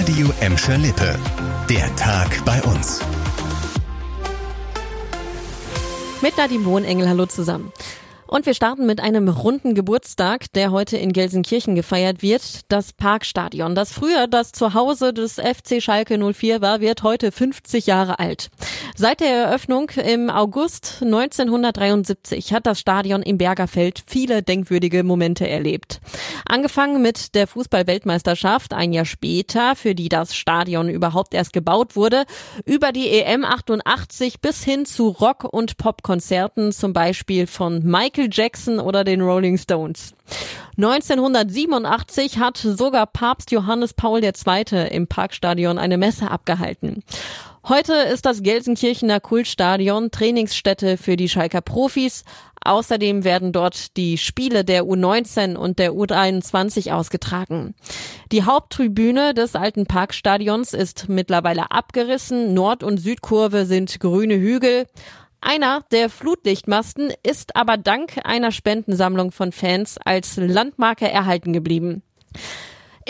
Radio Emscher Lippe. Der Tag bei uns. Mit Nadine Wohnengel, hallo zusammen. Und wir starten mit einem runden Geburtstag, der heute in Gelsenkirchen gefeiert wird. Das Parkstadion, das früher das Zuhause des FC Schalke 04 war, wird heute 50 Jahre alt. Seit der Eröffnung im August 1973 hat das Stadion im Bergerfeld viele denkwürdige Momente erlebt. Angefangen mit der Fußball-Weltmeisterschaft ein Jahr später, für die das Stadion überhaupt erst gebaut wurde, über die EM 88 bis hin zu Rock- und Popkonzerten, zum Beispiel von Michael Jackson oder den Rolling Stones. 1987 hat sogar Papst Johannes Paul II. im Parkstadion eine Messe abgehalten. Heute ist das Gelsenkirchener Kultstadion Trainingsstätte für die Schalker Profis. Außerdem werden dort die Spiele der U19 und der U23 ausgetragen. Die Haupttribüne des alten Parkstadions ist mittlerweile abgerissen. Nord- und Südkurve sind grüne Hügel. Einer der Flutlichtmasten ist aber dank einer Spendensammlung von Fans als Landmarke erhalten geblieben.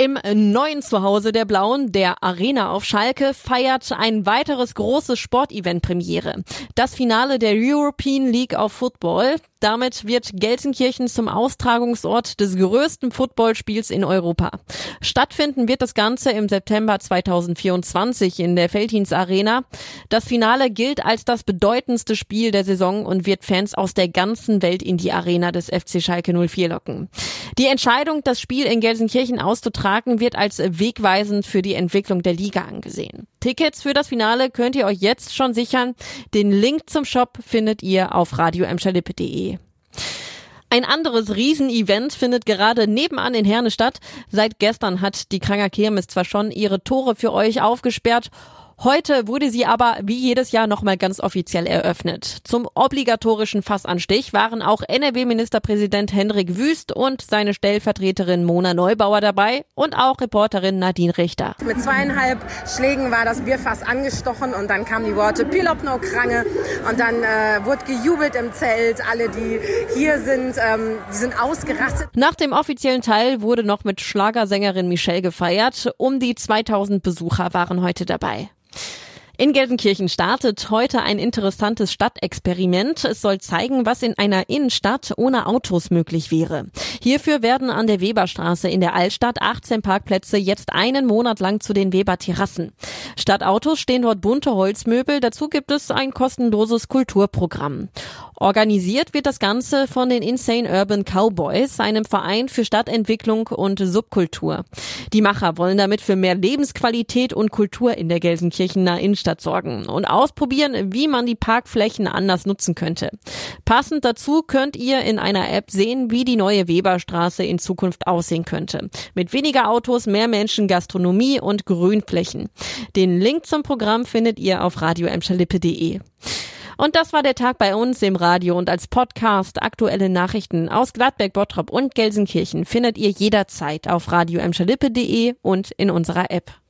Im neuen Zuhause der Blauen, der Arena auf Schalke, feiert ein weiteres großes Sportevent Premiere. Das Finale der European League of Football. Damit wird Gelsenkirchen zum Austragungsort des größten Footballspiels in Europa. Stattfinden wird das Ganze im September 2024 in der Feldhins Arena. Das Finale gilt als das bedeutendste Spiel der Saison und wird Fans aus der ganzen Welt in die Arena des FC Schalke 04 locken. Die Entscheidung, das Spiel in Gelsenkirchen auszutragen, wird als wegweisend für die Entwicklung der Liga angesehen. Tickets für das Finale könnt ihr euch jetzt schon sichern. Den Link zum Shop findet ihr auf radioemschalippe.de. Ein anderes Riesenevent findet gerade nebenan in Herne statt. Seit gestern hat die Kranger Kirmes zwar schon ihre Tore für euch aufgesperrt Heute wurde sie aber wie jedes Jahr nochmal ganz offiziell eröffnet. Zum obligatorischen Fassanstich waren auch NRW-Ministerpräsident Hendrik Wüst und seine Stellvertreterin Mona Neubauer dabei und auch Reporterin Nadine Richter. Mit zweieinhalb Schlägen war das Bierfass angestochen und dann kamen die Worte Pilopno Krange und dann äh, wurde gejubelt im Zelt. Alle, die hier sind, ähm, die sind ausgerastet. Nach dem offiziellen Teil wurde noch mit Schlagersängerin Michelle gefeiert. Um die 2000 Besucher waren heute dabei. In Gelsenkirchen startet heute ein interessantes Stadtexperiment. Es soll zeigen, was in einer Innenstadt ohne Autos möglich wäre. Hierfür werden an der Weberstraße in der Altstadt 18 Parkplätze jetzt einen Monat lang zu den Weber-Terrassen. Statt Autos stehen dort bunte Holzmöbel. Dazu gibt es ein kostenloses Kulturprogramm. Organisiert wird das Ganze von den Insane Urban Cowboys, einem Verein für Stadtentwicklung und Subkultur. Die Macher wollen damit für mehr Lebensqualität und Kultur in der Gelsenkirchener Innenstadt sorgen und ausprobieren, wie man die Parkflächen anders nutzen könnte. Passend dazu könnt ihr in einer App sehen, wie die neue Weberstraße in Zukunft aussehen könnte. Mit weniger Autos, mehr Menschen, Gastronomie und Grünflächen. Den Link zum Programm findet ihr auf radioemschalippe.de. Und das war der Tag bei uns im Radio und als Podcast. Aktuelle Nachrichten aus Gladbeck, Bottrop und Gelsenkirchen findet ihr jederzeit auf radio und in unserer App.